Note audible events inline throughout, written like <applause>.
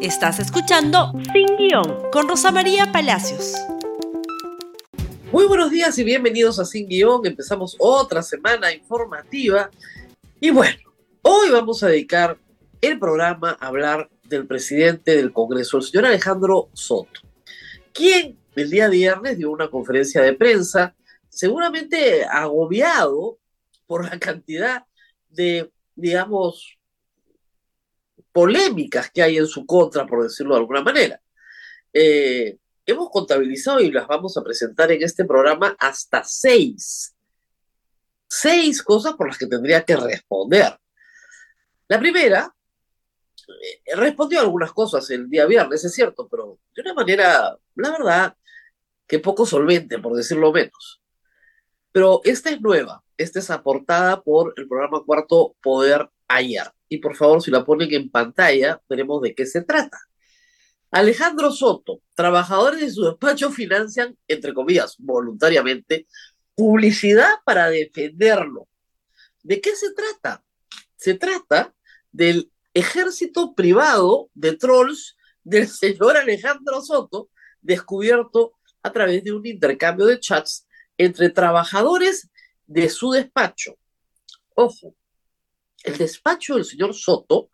Estás escuchando Sin Guión con Rosa María Palacios. Muy buenos días y bienvenidos a Sin Guión. Empezamos otra semana informativa. Y bueno, hoy vamos a dedicar el programa a hablar del presidente del Congreso, el señor Alejandro Soto, quien el día viernes dio una conferencia de prensa, seguramente agobiado por la cantidad de, digamos, polémicas que hay en su contra, por decirlo de alguna manera. Eh, hemos contabilizado y las vamos a presentar en este programa hasta seis. Seis cosas por las que tendría que responder. La primera, eh, respondió algunas cosas el día viernes, es cierto, pero de una manera, la verdad, que poco solvente, por decirlo menos. Pero esta es nueva, esta es aportada por el programa Cuarto Poder ayer. Y por favor, si la ponen en pantalla, veremos de qué se trata. Alejandro Soto, trabajadores de su despacho financian, entre comillas, voluntariamente, publicidad para defenderlo. ¿De qué se trata? Se trata del ejército privado de trolls del <laughs> señor Alejandro Soto, descubierto a través de un intercambio de chats entre trabajadores de su despacho. Ojo, el despacho del señor Soto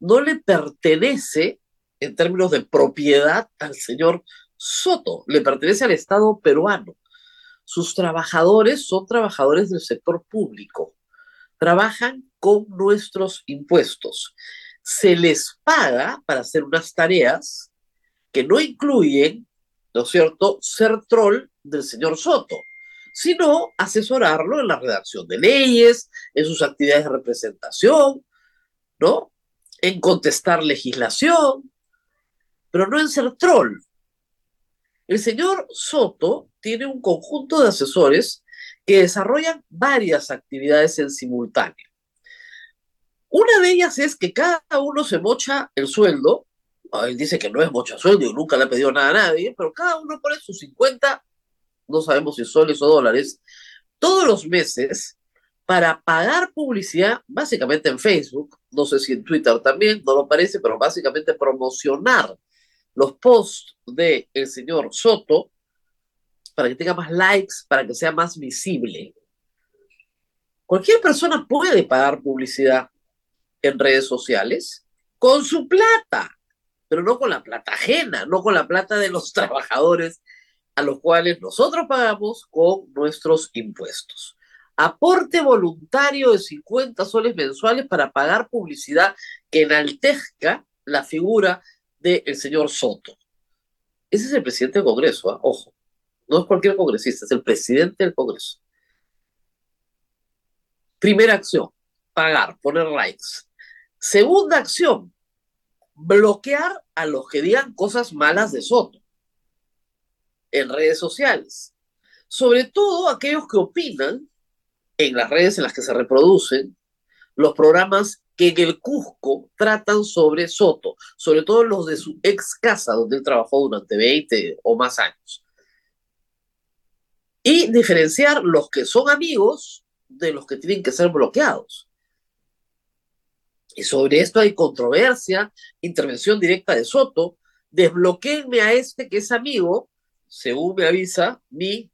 no le pertenece en términos de propiedad al señor Soto, le pertenece al Estado peruano. Sus trabajadores son trabajadores del sector público, trabajan con nuestros impuestos. Se les paga para hacer unas tareas que no incluyen, ¿no es cierto?, ser troll del señor Soto sino asesorarlo en la redacción de leyes, en sus actividades de representación, ¿no? En contestar legislación, pero no en ser troll. El señor Soto tiene un conjunto de asesores que desarrollan varias actividades en simultáneo. Una de ellas es que cada uno se mocha el sueldo. Él dice que no es mocha sueldo y nunca le ha pedido nada a nadie, pero cada uno pone sus 50 no sabemos si soles o dólares, todos los meses para pagar publicidad, básicamente en Facebook, no sé si en Twitter también, no lo parece, pero básicamente promocionar los posts del el señor Soto para que tenga más likes, para que sea más visible. Cualquier persona puede pagar publicidad en redes sociales con su plata, pero no con la plata ajena, no con la plata de los <laughs> trabajadores a los cuales nosotros pagamos con nuestros impuestos. Aporte voluntario de 50 soles mensuales para pagar publicidad que enaltezca la figura del señor Soto. Ese es el presidente del Congreso, ¿ah? ojo. No es cualquier congresista, es el presidente del Congreso. Primera acción, pagar, poner likes. Segunda acción, bloquear a los que digan cosas malas de Soto en redes sociales. Sobre todo aquellos que opinan en las redes en las que se reproducen los programas que en el Cusco tratan sobre Soto, sobre todo los de su ex casa, donde él trabajó durante 20 o más años. Y diferenciar los que son amigos de los que tienen que ser bloqueados. Y sobre esto hay controversia, intervención directa de Soto. Desbloqueenme a este que es amigo según me avisa, mi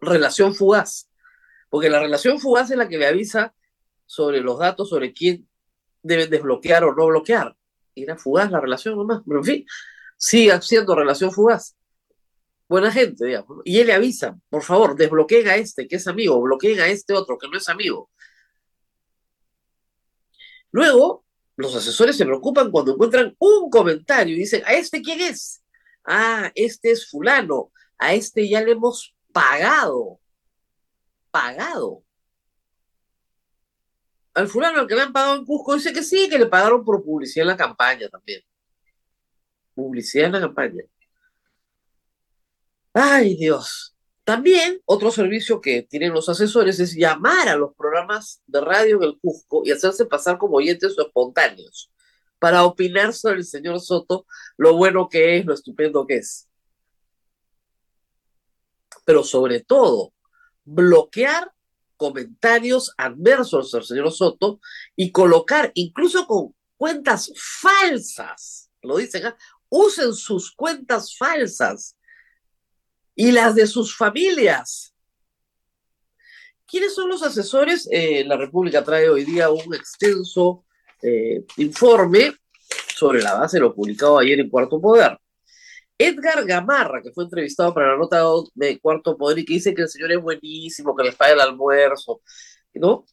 relación fugaz. Porque la relación fugaz es la que me avisa sobre los datos, sobre quién deben desbloquear o no bloquear. Era fugaz la relación nomás, pero en fin, sigue siendo relación fugaz. Buena gente, digamos. Y él le avisa, por favor, desbloqueen a este que es amigo, bloqueen a este otro que no es amigo. Luego, los asesores se preocupan cuando encuentran un comentario y dicen, ¿a este quién es? Ah, este es fulano, a este ya le hemos pagado, pagado. Al fulano al que le han pagado en Cusco dice que sí, que le pagaron por publicidad en la campaña también. Publicidad en la campaña. Ay, Dios. También otro servicio que tienen los asesores es llamar a los programas de radio en el Cusco y hacerse pasar como oyentes espontáneos para opinar sobre el señor Soto, lo bueno que es, lo estupendo que es. Pero sobre todo, bloquear comentarios adversos al señor Soto y colocar, incluso con cuentas falsas, lo dicen, acá, usen sus cuentas falsas y las de sus familias. ¿Quiénes son los asesores? Eh, la República trae hoy día un extenso eh, informe sobre la base de lo publicado ayer en Cuarto Poder. Edgar Gamarra, que fue entrevistado para la nota de Cuarto Poder y que dice que el señor es buenísimo, que les paga el almuerzo, ¿no?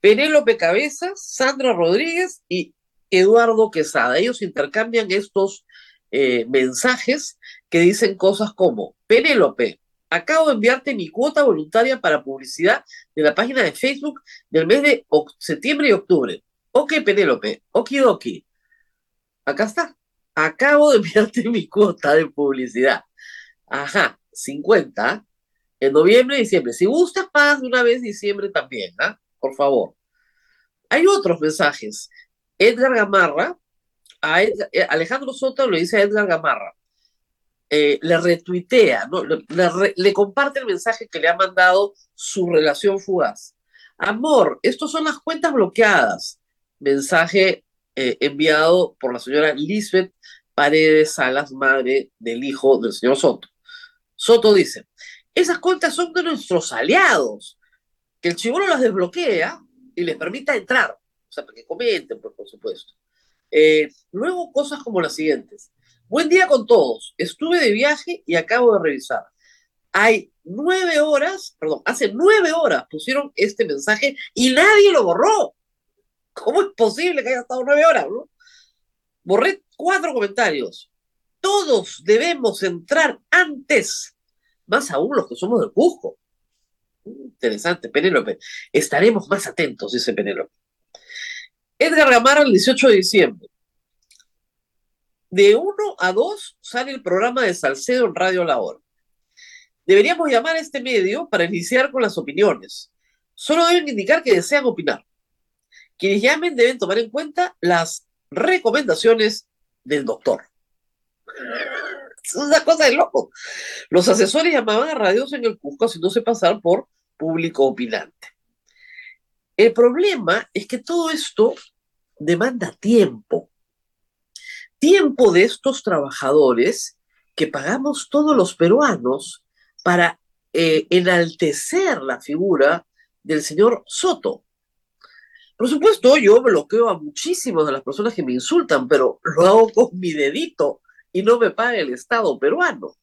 Penélope Cabezas, Sandra Rodríguez y Eduardo Quesada. Ellos intercambian estos eh, mensajes que dicen cosas como, Penélope, acabo de enviarte mi cuota voluntaria para publicidad de la página de Facebook del mes de septiembre y octubre. Ok, Penélope, okidoki. Acá está. Acabo de <laughs> enviarte mi cuota de publicidad. Ajá, 50. En noviembre y diciembre. Si gustas, pagas de una vez diciembre también, ¿ah? Por favor. Hay otros mensajes. Edgar Gamarra, eh, Alejandro Soto le dice a Edgar Gamarra, eh, le retuitea, ¿no? le, comparte el mensaje que le ha mandado su relación fugaz. Amor, estos son las cuentas bloqueadas. Mensaje eh, enviado por la señora Lisbeth Paredes Salas, madre del hijo del señor Soto. Soto dice, esas cuentas son de nuestros aliados, que el chivolo las desbloquea y les permita entrar, o sea, para que comenten, pues, por supuesto. Eh, luego cosas como las siguientes. Buen día con todos. Estuve de viaje y acabo de revisar. Hay nueve horas, perdón, hace nueve horas pusieron este mensaje y nadie lo borró. ¿Cómo es posible que haya estado nueve horas? Borré cuatro comentarios. Todos debemos entrar antes, más aún los que somos del Cusco. Interesante, Penélope. Estaremos más atentos, dice Penélope. Edgar Gamara el 18 de diciembre. De 1 a 2 sale el programa de Salcedo en Radio La Hora. Deberíamos llamar a este medio para iniciar con las opiniones. Solo deben indicar que desean opinar. Quienes llamen deben tomar en cuenta las recomendaciones del doctor. Es una cosa de loco. Los asesores llamaban a radios en el Cusco haciéndose pasar por público opinante. El problema es que todo esto demanda tiempo. Tiempo de estos trabajadores que pagamos todos los peruanos para eh, enaltecer la figura del señor Soto. Por supuesto, yo bloqueo a muchísimas de las personas que me insultan, pero lo hago con mi dedito y no me paga el Estado peruano.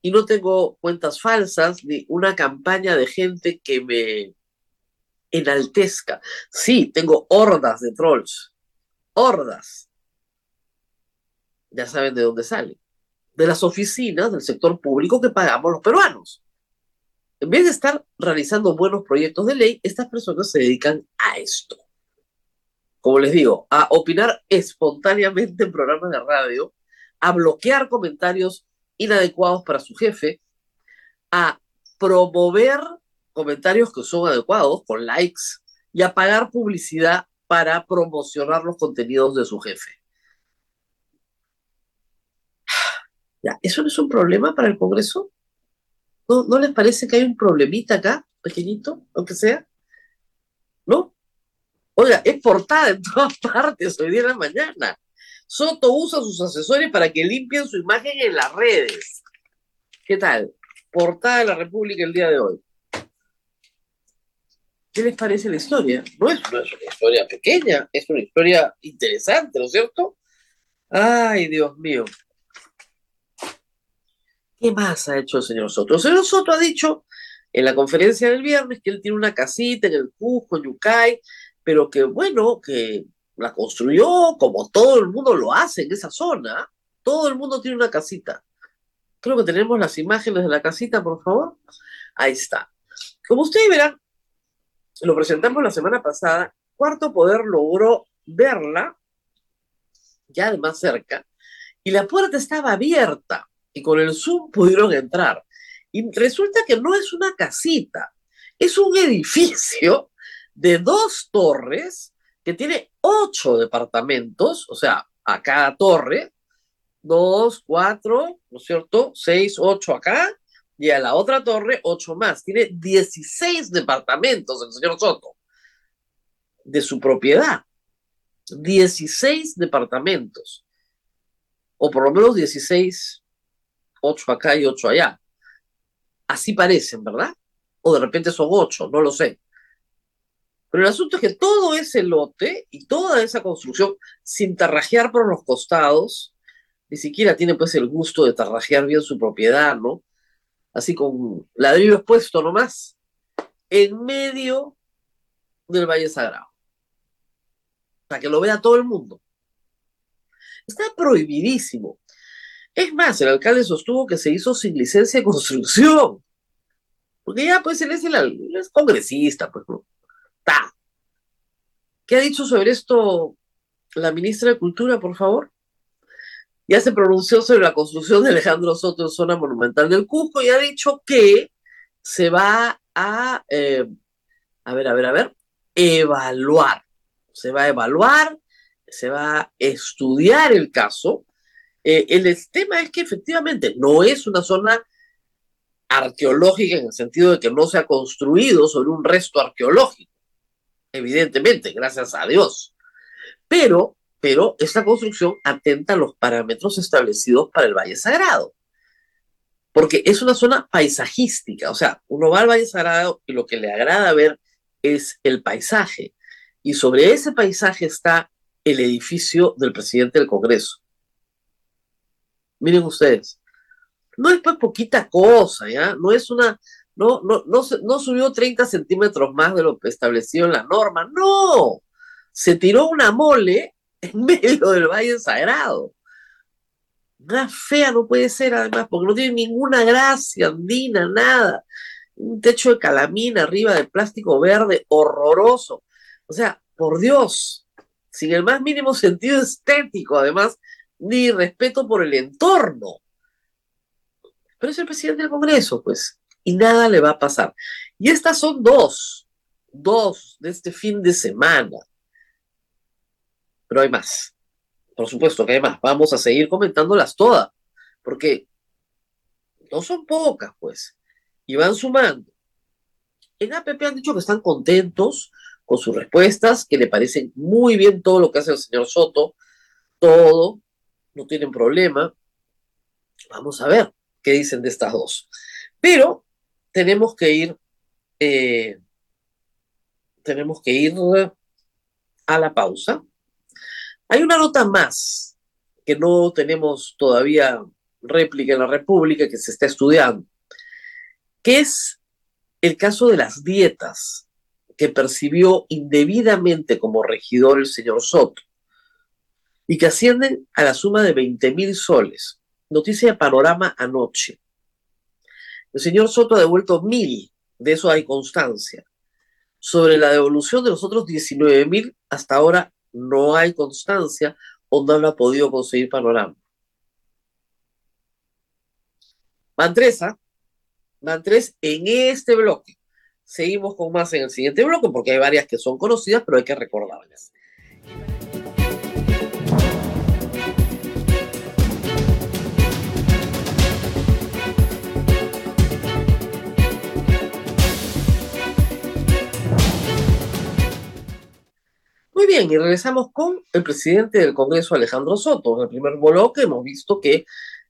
Y no tengo cuentas falsas ni una campaña de gente que me enaltezca. Sí, tengo hordas de trolls, hordas. Ya saben de dónde salen. De las oficinas del sector público que pagamos los peruanos. En vez de estar realizando buenos proyectos de ley, estas personas se dedican a esto. Como les digo, a opinar espontáneamente en programas de radio, a bloquear comentarios inadecuados para su jefe, a promover comentarios que son adecuados con likes y a pagar publicidad para promocionar los contenidos de su jefe. Ya, ¿Eso no es un problema para el Congreso? ¿No, les parece que hay un problemita acá, pequeñito, aunque sea? ¿No? Oiga, es portada en todas <laughs> partes hoy día en la mañana. Soto usa sus asesores para que limpien su imagen en las redes. ¿Qué tal? Portada de la República el día de hoy. ¿Qué les parece la historia? No es, no es una historia pequeña, es una historia interesante, ¿no es cierto? Ay, Dios mío. ¿Qué más ha hecho el señor Soto? El señor Soto ha dicho en la conferencia del viernes que él tiene una casita en el Cusco, en Yucay, pero que bueno, que la construyó como todo el mundo lo hace en esa zona. Todo el mundo tiene una casita. Creo que tenemos las imágenes de la casita, por favor. Ahí está. Como ustedes verán, lo presentamos la semana pasada. Cuarto Poder logró verla ya de más cerca y la puerta estaba abierta y con el Zoom pudieron entrar. Y resulta que no es una casita, es un edificio de dos torres que tiene ocho departamentos, o sea, a cada torre, dos, cuatro, ¿no es cierto? Seis, ocho acá, y a la otra torre, ocho más. Tiene 16 departamentos el señor Soto. de su propiedad. 16 departamentos, o por lo menos 16, 8 acá y 8 allá. Así parecen, ¿verdad? O de repente son 8, no lo sé. Pero el asunto es que todo ese lote y toda esa construcción, sin tarrajear por los costados, ni siquiera tiene pues el gusto de tarrajear bien su propiedad, ¿no? Así con ladrillo expuesto nomás, en medio del Valle Sagrado. Para que lo vea todo el mundo. Está prohibidísimo. Es más, el alcalde sostuvo que se hizo sin licencia de construcción. Porque ya, pues, él es, el, es congresista, pues, ¿no? Está. ¿Qué ha dicho sobre esto la ministra de Cultura, por favor? Ya se pronunció sobre la construcción de Alejandro Soto en zona monumental del Cusco y ha dicho que se va a, eh, a ver, a ver, a ver, evaluar. Se va a evaluar, se va a estudiar el caso. Eh, el tema es que efectivamente no es una zona arqueológica en el sentido de que no se ha construido sobre un resto arqueológico, evidentemente, gracias a Dios. Pero, pero esta construcción atenta a los parámetros establecidos para el Valle Sagrado porque es una zona paisajística, o sea, uno va al Valle Sagrado y lo que le agrada ver es el paisaje, y sobre ese paisaje está el edificio del presidente del Congreso. Miren ustedes, no es pues poquita cosa, ¿ya? No es una, no, no, no, no subió 30 centímetros más de lo establecido en la norma, no, se tiró una mole en medio del Valle Sagrado. Una fea no puede ser, además, porque no tiene ninguna gracia andina, nada. Un techo de calamina arriba de plástico verde, horroroso. O sea, por Dios, sin el más mínimo sentido estético, además, ni respeto por el entorno. Pero es el presidente del Congreso, pues, y nada le va a pasar. Y estas son dos, dos de este fin de semana. Pero hay más. Por supuesto que además vamos a seguir comentándolas todas, porque no son pocas, pues, y van sumando. En APP han dicho que están contentos con sus respuestas, que le parecen muy bien todo lo que hace el señor Soto, todo, no tienen problema. Vamos a ver qué dicen de estas dos. Pero tenemos que ir, eh, tenemos que ir a la pausa hay una nota más que no tenemos todavía réplica en la República, que se está estudiando, que es el caso de las dietas que percibió indebidamente como regidor el señor Soto y que ascienden a la suma de 20 mil soles. Noticia de Panorama anoche. El señor Soto ha devuelto mil, de eso hay constancia. Sobre la devolución de los otros 19 mil, hasta ahora no hay constancia o no lo ha podido conseguir Panorama. Van tres, ¿ah? Van tres en este bloque. Seguimos con más en el siguiente bloque porque hay varias que son conocidas, pero hay que recordarlas. Muy bien, y regresamos con el presidente del Congreso, Alejandro Soto. En el primer bloque hemos visto que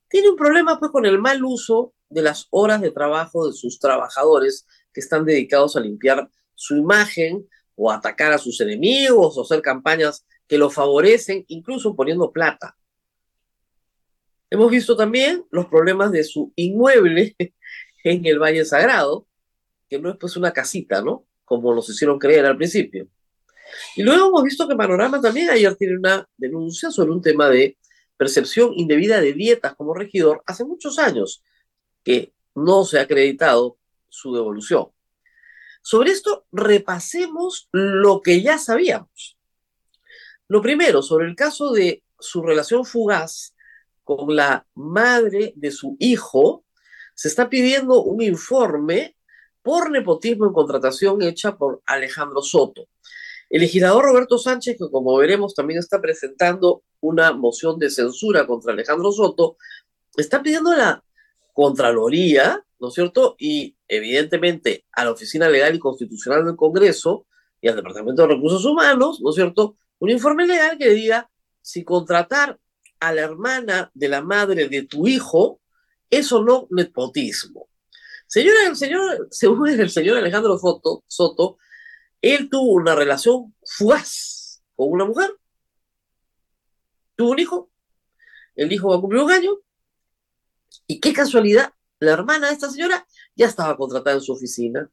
tiene un problema pues, con el mal uso de las horas de trabajo de sus trabajadores que están dedicados a limpiar su imagen o atacar a sus enemigos o hacer campañas que lo favorecen, incluso poniendo plata. Hemos visto también los problemas de su inmueble <laughs> en el Valle Sagrado, que no es pues una casita, ¿no? Como nos hicieron creer al principio. Y luego hemos visto que Panorama también ayer tiene una denuncia sobre un tema de percepción indebida de dietas como regidor hace muchos años, que no se ha acreditado su devolución. Sobre esto, repasemos lo que ya sabíamos. Lo primero, sobre el caso de su relación fugaz con la madre de su hijo, se está pidiendo un informe por nepotismo en contratación hecha por Alejandro Soto. El legislador Roberto Sánchez, que como veremos también está presentando una moción de censura contra Alejandro Soto, está pidiendo la Contraloría, ¿no es cierto? Y evidentemente a la Oficina Legal y Constitucional del Congreso y al Departamento de Recursos Humanos, ¿no es cierto?, un informe legal que diga si contratar a la hermana de la madre de tu hijo, eso no nepotismo. Señora, el señor, <laughs> según el señor Alejandro Soto, Soto, él tuvo una relación fugaz con una mujer, tuvo un hijo, el hijo va a cumplir un año, y qué casualidad, la hermana de esta señora ya estaba contratada en su oficina,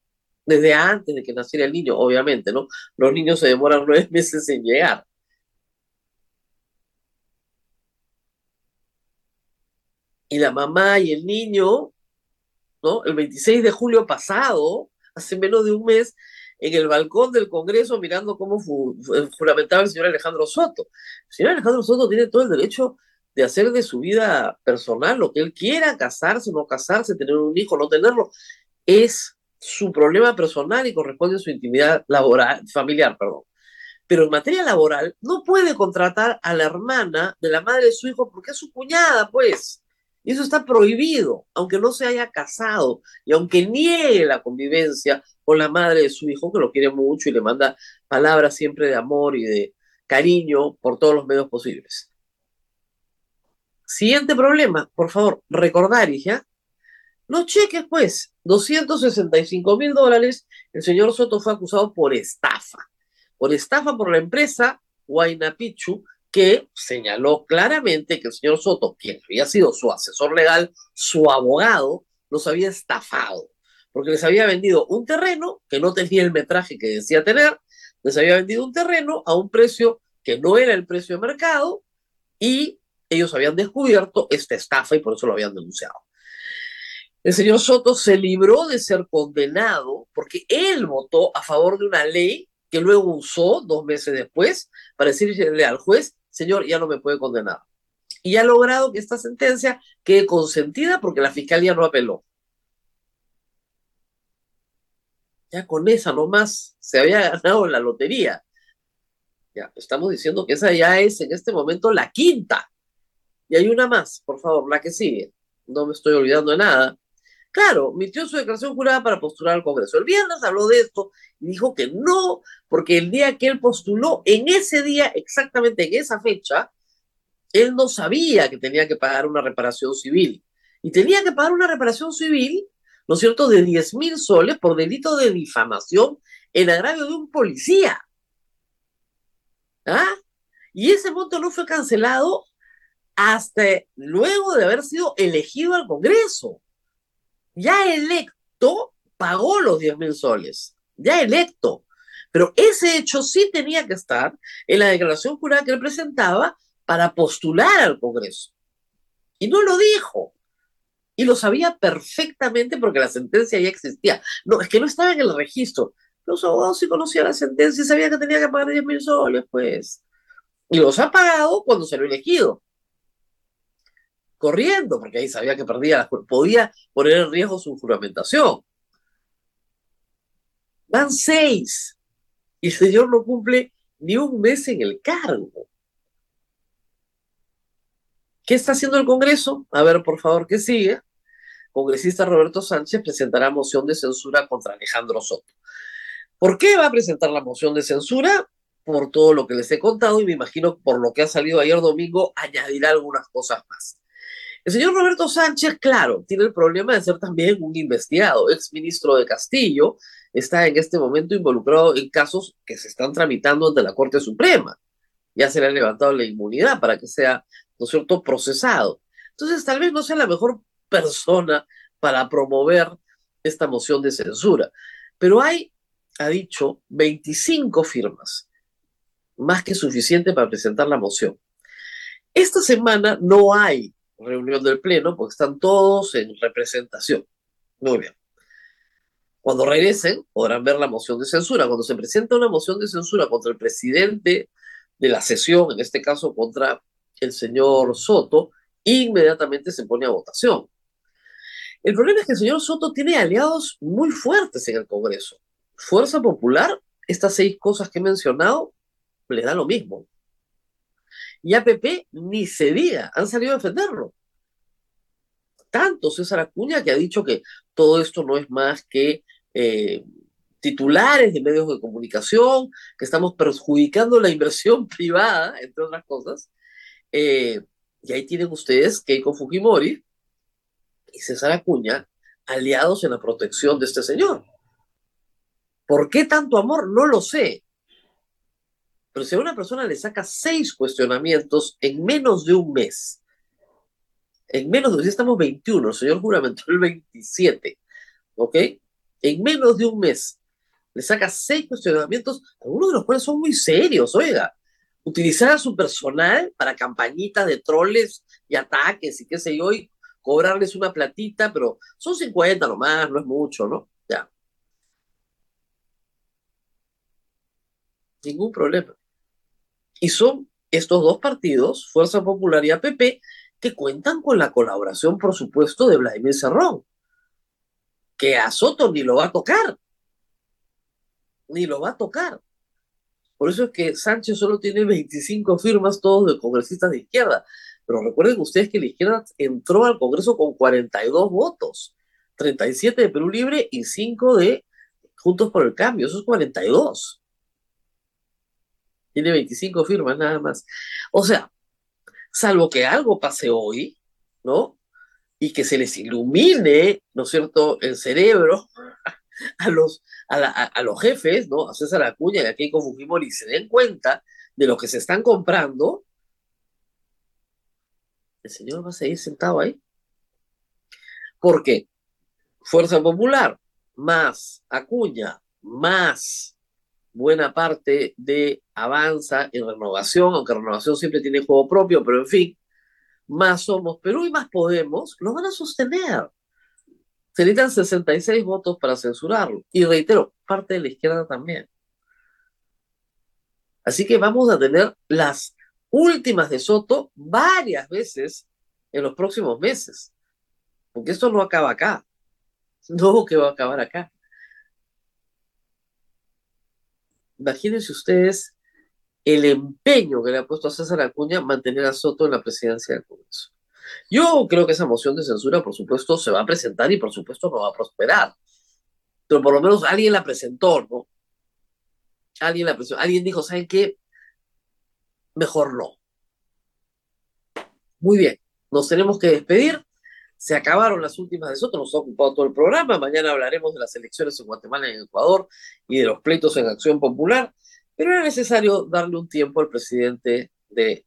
desde antes de que naciera el niño, obviamente, ¿no? Los niños se demoran nueve <laughs> meses en llegar. Y la mamá y el niño, ¿no? El 26 de julio pasado, hace menos de un mes, en el balcón del Congreso mirando cómo juramentaba el señor Alejandro Soto. El señor Alejandro Soto tiene todo el derecho de hacer de su vida personal lo que él quiera, casarse, no casarse, tener un hijo, no tenerlo. Es su problema personal y corresponde a su intimidad laboral, familiar, perdón. Pero en materia laboral no puede contratar a la hermana de la madre de su hijo porque es su cuñada, pues. Y eso está prohibido, aunque no se haya casado y aunque niegue la convivencia con la madre de su hijo, que lo quiere mucho y le manda palabras siempre de amor y de cariño por todos los medios posibles. Siguiente problema, por favor, recordar, hija, los cheques, pues, 265 mil dólares, el señor Soto fue acusado por estafa, por estafa por la empresa Pichu, que señaló claramente que el señor Soto, quien había sido su asesor legal, su abogado, los había estafado, porque les había vendido un terreno que no tenía el metraje que decía tener, les había vendido un terreno a un precio que no era el precio de mercado y ellos habían descubierto esta estafa y por eso lo habían denunciado. El señor Soto se libró de ser condenado porque él votó a favor de una ley que luego usó dos meses después para decirle al juez, señor, ya no me puede condenar. Y ha logrado que esta sentencia quede consentida porque la fiscalía no apeló. Ya con esa nomás se había ganado la lotería. Ya, estamos diciendo que esa ya es en este momento la quinta. Y hay una más, por favor, la que sigue. No me estoy olvidando de nada. Claro, mitió su declaración jurada para postular al Congreso. El viernes habló de esto y dijo que no, porque el día que él postuló, en ese día, exactamente en esa fecha, él no sabía que tenía que pagar una reparación civil. Y tenía que pagar una reparación civil, ¿no es cierto?, de 10 mil soles por delito de difamación en agravio de un policía. ¿Ah? Y ese monto no fue cancelado hasta luego de haber sido elegido al Congreso ya electo pagó los 10 mil soles, ya electo. Pero ese hecho sí tenía que estar en la declaración jurada que él presentaba para postular al Congreso. Y no lo dijo. Y lo sabía perfectamente porque la sentencia ya existía. No, es que no estaba en el registro. Los abogados sí conocían la sentencia y sabían que tenía que pagar 10 mil soles, pues. Y los ha pagado cuando se lo elegido corriendo, porque ahí sabía que perdía, podía poner en riesgo su juramentación. Van seis y el señor no cumple ni un mes en el cargo. ¿Qué está haciendo el Congreso? A ver, por favor, que sigue. Congresista Roberto Sánchez presentará moción de censura contra Alejandro Soto. ¿Por qué va a presentar la moción de censura? Por todo lo que les he contado y me imagino por lo que ha salido ayer domingo, añadirá algunas cosas más. El señor Roberto Sánchez, claro, tiene el problema de ser también un investigado, ex ministro de Castillo, está en este momento involucrado en casos que se están tramitando ante la Corte Suprema. Ya se le ha levantado la inmunidad para que sea, ¿no es cierto?, procesado. Entonces, tal vez no sea la mejor persona para promover esta moción de censura. Pero hay, ha dicho, 25 firmas, más que suficiente para presentar la moción. Esta semana no hay reunión del Pleno porque están todos en representación. Muy bien. Cuando regresen, podrán ver la moción de censura. Cuando se presenta una moción de censura contra el presidente de la sesión, en este caso contra el señor Soto, inmediatamente se pone a votación. El problema es que el señor Soto tiene aliados muy fuertes en el Congreso. Fuerza Popular, estas seis cosas que he mencionado, le da lo mismo. Y APP ni se diga, han salido a defenderlo. Tanto César Acuña que ha dicho que todo esto no es más que eh, titulares de medios de comunicación, que estamos perjudicando la inversión <laughs> privada, entre otras cosas. Eh, y ahí tienen ustedes Keiko Fujimori y César Acuña aliados en la protección de este señor. ¿Por qué tanto amor? No lo sé. Pero si a una persona le saca seis cuestionamientos en menos de un mes, en menos de, ya estamos 21, el señor juramentó el 27, ¿ok? En menos de un mes, le saca seis cuestionamientos, algunos de los cuales son muy serios, oiga. Utilizar a su personal para campañitas de troles y ataques y qué sé yo, y cobrarles una platita, pero son 50 nomás, no es mucho, ¿no? Ya. Ningún problema. Y son estos dos partidos, Fuerza Popular y APP, que cuentan con la colaboración, por supuesto, de Vladimir Cerrón, que a Soto ni lo va a tocar, ni lo va a tocar. Por eso es que Sánchez solo tiene 25 firmas, todos de congresistas de izquierda. Pero recuerden ustedes que la izquierda entró al Congreso con 42 votos, 37 de Perú Libre y 5 de Juntos por el Cambio, eso es 42. Tiene 25 firmas nada más. O sea, salvo que algo pase hoy, ¿no? Y que se les ilumine, ¿no es cierto?, el cerebro <laughs> a los, a, los jefes, ¿no? A César Acuña y a Keiko Fujimori y se den cuenta de lo que se están comprando, el señor va a seguir sentado ahí. Porque Fuerza Popular, más Acuña, más buena parte de Avanza en Renovación, aunque Renovación siempre tiene juego propio, pero en fin, más Somos Perú y más Podemos, lo van a sostener. Se necesitan 66 votos para censurarlo. Y reitero, parte de la izquierda también. Así que vamos a tener las últimas de Soto varias veces en los próximos meses. Porque esto no acaba acá. <laughs> No que va a acabar acá. Imagínense ustedes el empeño que le ha puesto a César Acuña mantener a Soto en la presidencia del Congreso. Yo creo que esa moción de censura, por supuesto, se va a presentar y por supuesto no va a prosperar. Pero por lo menos alguien la presentó, ¿no? Alguien la presentó. Alguien dijo, ¿saben qué? Mejor no. Muy bien, nos tenemos que despedir. Se acabaron las últimas de nosotros, nos ha ocupado todo el programa. Mañana hablaremos de las elecciones en Guatemala y en Ecuador y de los pleitos en Acción Popular. Pero era necesario darle un tiempo al presidente de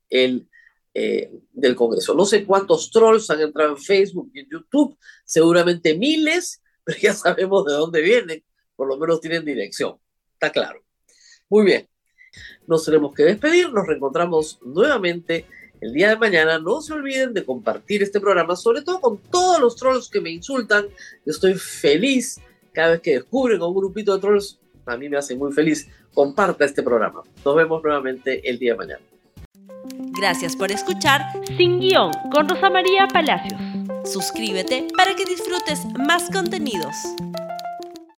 eh, del Congreso. No sé cuántos trolls han entrado en Facebook y en YouTube, seguramente miles, <laughs> pero ya sabemos de dónde vienen, por lo menos tienen dirección, está claro. Muy bien, nos tenemos que despedir, nos reencontramos nuevamente el día de mañana. No se olviden de compartir este programa, sobre todo con todos los trolls que me insultan. Yo estoy feliz cada vez que descubren a un grupito de trolls, a mí me hace muy feliz. Comparta este programa. Nos vemos nuevamente el día de mañana. Gracias por escuchar Sin Guión con Rosa María Palacios. Suscríbete para que disfrutes más contenidos.